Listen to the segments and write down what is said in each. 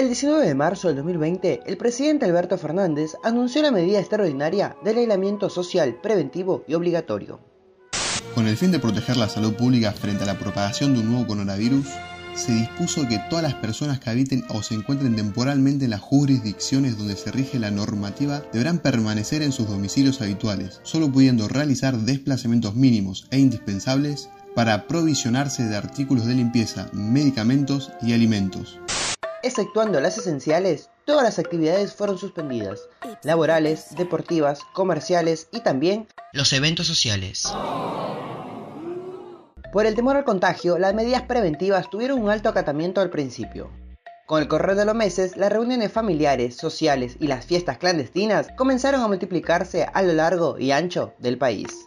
El 19 de marzo del 2020, el presidente Alberto Fernández anunció la medida extraordinaria del aislamiento social preventivo y obligatorio. Con el fin de proteger la salud pública frente a la propagación de un nuevo coronavirus, se dispuso que todas las personas que habiten o se encuentren temporalmente en las jurisdicciones donde se rige la normativa deberán permanecer en sus domicilios habituales, solo pudiendo realizar desplazamientos mínimos e indispensables para aprovisionarse de artículos de limpieza, medicamentos y alimentos. Exceptuando las esenciales, todas las actividades fueron suspendidas, laborales, deportivas, comerciales y también los eventos sociales. Por el temor al contagio, las medidas preventivas tuvieron un alto acatamiento al principio. Con el correr de los meses, las reuniones familiares, sociales y las fiestas clandestinas comenzaron a multiplicarse a lo largo y ancho del país.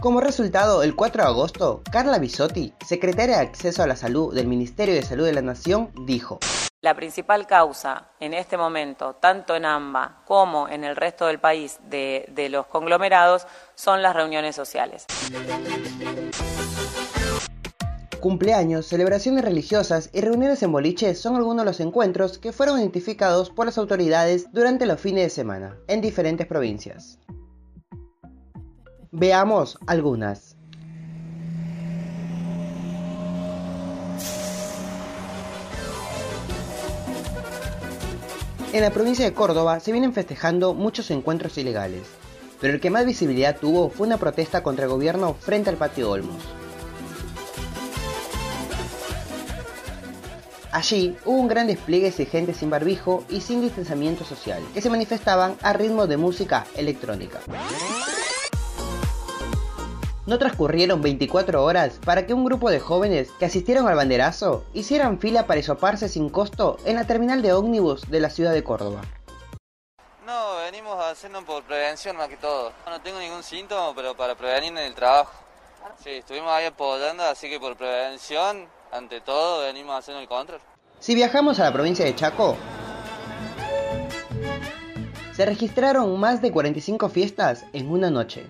Como resultado, el 4 de agosto, Carla Bisotti, secretaria de Acceso a la Salud del Ministerio de Salud de la Nación, dijo, la principal causa en este momento, tanto en AMBA como en el resto del país de, de los conglomerados, son las reuniones sociales. Cumpleaños, celebraciones religiosas y reuniones en boliches son algunos de los encuentros que fueron identificados por las autoridades durante los fines de semana en diferentes provincias. Veamos algunas. En la provincia de Córdoba se vienen festejando muchos encuentros ilegales, pero el que más visibilidad tuvo fue una protesta contra el gobierno frente al patio Olmos. Allí hubo un gran despliegue de gente sin barbijo y sin distanciamiento social, que se manifestaban a ritmo de música electrónica. No transcurrieron 24 horas para que un grupo de jóvenes que asistieron al banderazo hicieran fila para isoparse sin costo en la terminal de ómnibus de la ciudad de Córdoba. No, venimos haciendo por prevención más que todo. No tengo ningún síntoma, pero para prevenir en el trabajo. Sí, estuvimos ahí apoyando, así que por prevención, ante todo, venimos haciendo el control. Si viajamos a la provincia de Chaco, se registraron más de 45 fiestas en una noche.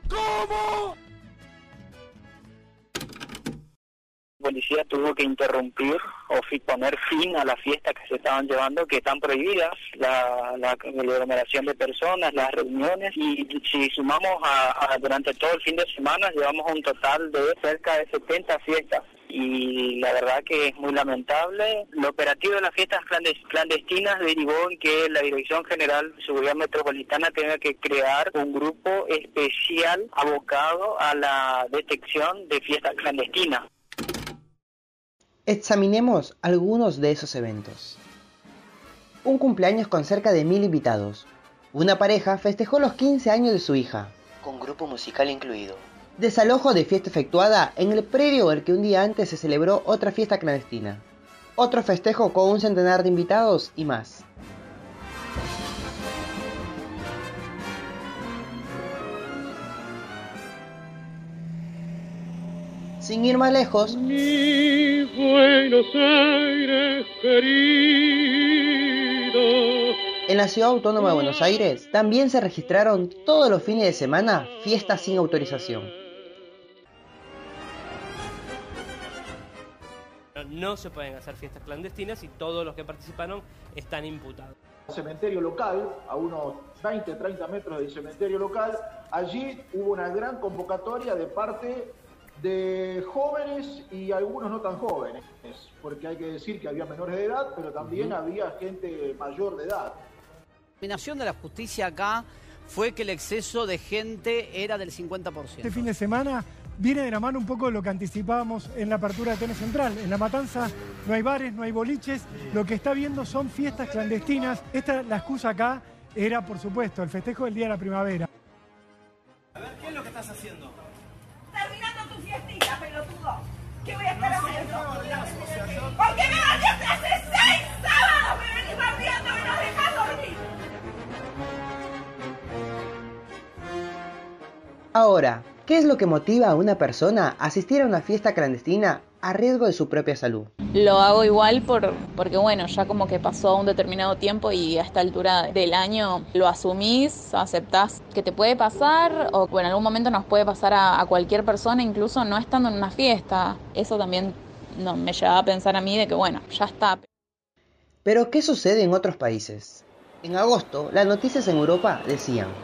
Policía tuvo que interrumpir o poner fin a las fiestas que se estaban llevando, que están prohibidas, la, aglomeración de personas, las reuniones, y si sumamos a, durante todo el fin de semana, llevamos un total de cerca de 70 fiestas y la verdad que es muy lamentable. Lo operativo de las fiestas clandestinas derivó en que la Dirección General de Seguridad Metropolitana tenga que crear un grupo especial abocado a la detección de fiestas clandestinas. Examinemos algunos de esos eventos. Un cumpleaños con cerca de mil invitados. Una pareja festejó los 15 años de su hija, con grupo musical incluido. Desalojo de fiesta efectuada en el predio el que un día antes se celebró otra fiesta clandestina. Otro festejo con un centenar de invitados y más. Sin ir más lejos, en la ciudad autónoma de Buenos Aires también se registraron todos los fines de semana fiestas sin autorización. No se pueden hacer fiestas clandestinas y todos los que participaron están imputados. Cementerio local, a unos 20, 30 metros del cementerio local, allí hubo una gran convocatoria de parte de jóvenes y algunos no tan jóvenes, porque hay que decir que había menores de edad, pero también había gente mayor de edad. La determinación de la justicia acá fue que el exceso de gente era del 50%. Este fin de semana viene de la mano un poco de lo que anticipábamos en la apertura de Tenis Central. En La Matanza no hay bares, no hay boliches, lo que está viendo son fiestas clandestinas. Esta, la excusa acá era, por supuesto, el festejo del Día de la Primavera. ¿Por qué me hace seis sábados? Me venís y dormir. Ahora, ¿qué es lo que motiva a una persona a asistir a una fiesta clandestina a riesgo de su propia salud? Lo hago igual por, porque, bueno, ya como que pasó un determinado tiempo y a esta altura del año lo asumís, aceptás que te puede pasar o que en algún momento nos puede pasar a, a cualquier persona, incluso no estando en una fiesta. Eso también no, me llevaba a pensar a mí de que, bueno, ya está. Pero, ¿qué sucede en otros países? En agosto, las noticias en Europa decían,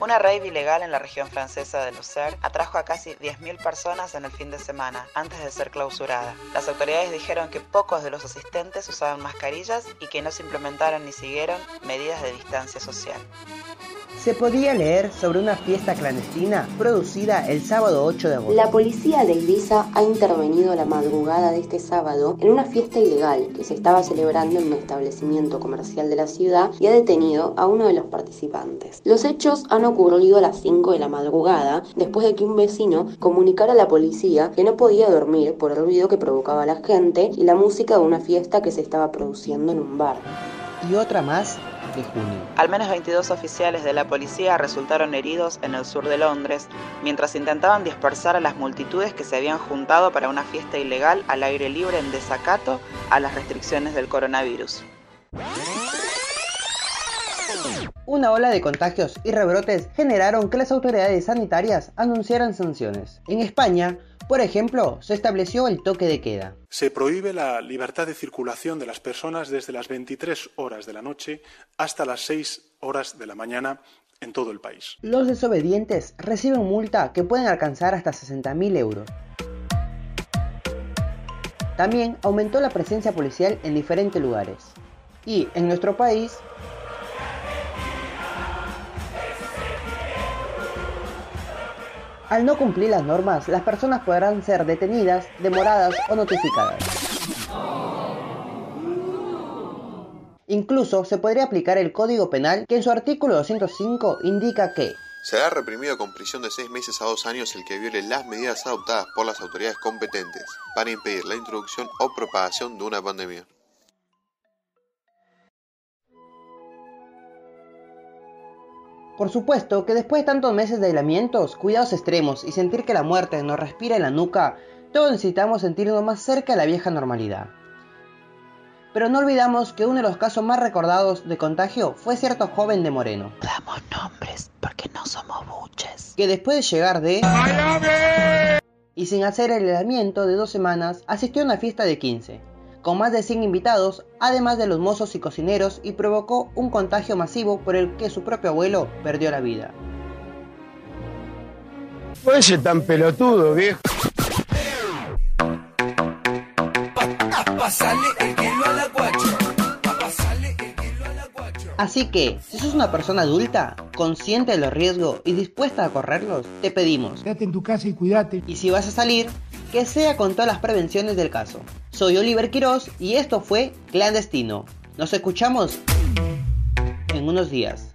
una rave ilegal en la región francesa de Lucerne atrajo a casi 10.000 personas en el fin de semana, antes de ser clausurada. Las autoridades dijeron que pocos de los asistentes usaban mascarillas y que no se implementaron ni siguieron medidas de distancia social se podía leer sobre una fiesta clandestina producida el sábado 8 de agosto. La policía de Ibiza ha intervenido la madrugada de este sábado en una fiesta ilegal que se estaba celebrando en un establecimiento comercial de la ciudad y ha detenido a uno de los participantes. Los hechos han ocurrido a las 5 de la madrugada después de que un vecino comunicara a la policía que no podía dormir por el ruido que provocaba la gente y la música de una fiesta que se estaba produciendo en un bar. Y otra más junio. Al menos 22 oficiales de la policía resultaron heridos en el sur de Londres mientras intentaban dispersar a las multitudes que se habían juntado para una fiesta ilegal al aire libre en desacato a las restricciones del coronavirus. Una ola de contagios y rebrotes generaron que las autoridades sanitarias anunciaran sanciones. En España, por ejemplo, se estableció el toque de queda. Se prohíbe la libertad de circulación de las personas desde las 23 horas de la noche hasta las 6 horas de la mañana en todo el país. Los desobedientes reciben multa que pueden alcanzar hasta 60.000 euros. También aumentó la presencia policial en diferentes lugares. Y en nuestro país Al no cumplir las normas, las personas podrán ser detenidas, demoradas o notificadas. Incluso se podría aplicar el Código Penal que en su artículo 205 indica que será reprimido con prisión de seis meses a dos años el que viole las medidas adoptadas por las autoridades competentes para impedir la introducción o propagación de una pandemia. Por supuesto que después de tantos meses de aislamientos, cuidados extremos y sentir que la muerte nos respira en la nuca, todos necesitamos sentirnos más cerca de la vieja normalidad. Pero no olvidamos que uno de los casos más recordados de contagio fue cierto joven de Moreno. Damos nombres porque no somos buches. Que después de llegar de... Y sin hacer el aislamiento de dos semanas, asistió a una fiesta de 15 con más de 100 invitados, además de los mozos y cocineros, y provocó un contagio masivo por el que su propio abuelo perdió la vida. Puede ser tan pelotudo, viejo. Así que, si sos una persona adulta, consciente de los riesgos y dispuesta a correrlos, te pedimos. Quédate en tu casa y cuídate. Y si vas a salir, que sea con todas las prevenciones del caso. Soy Oliver Quiroz y esto fue Clandestino. Nos escuchamos en unos días.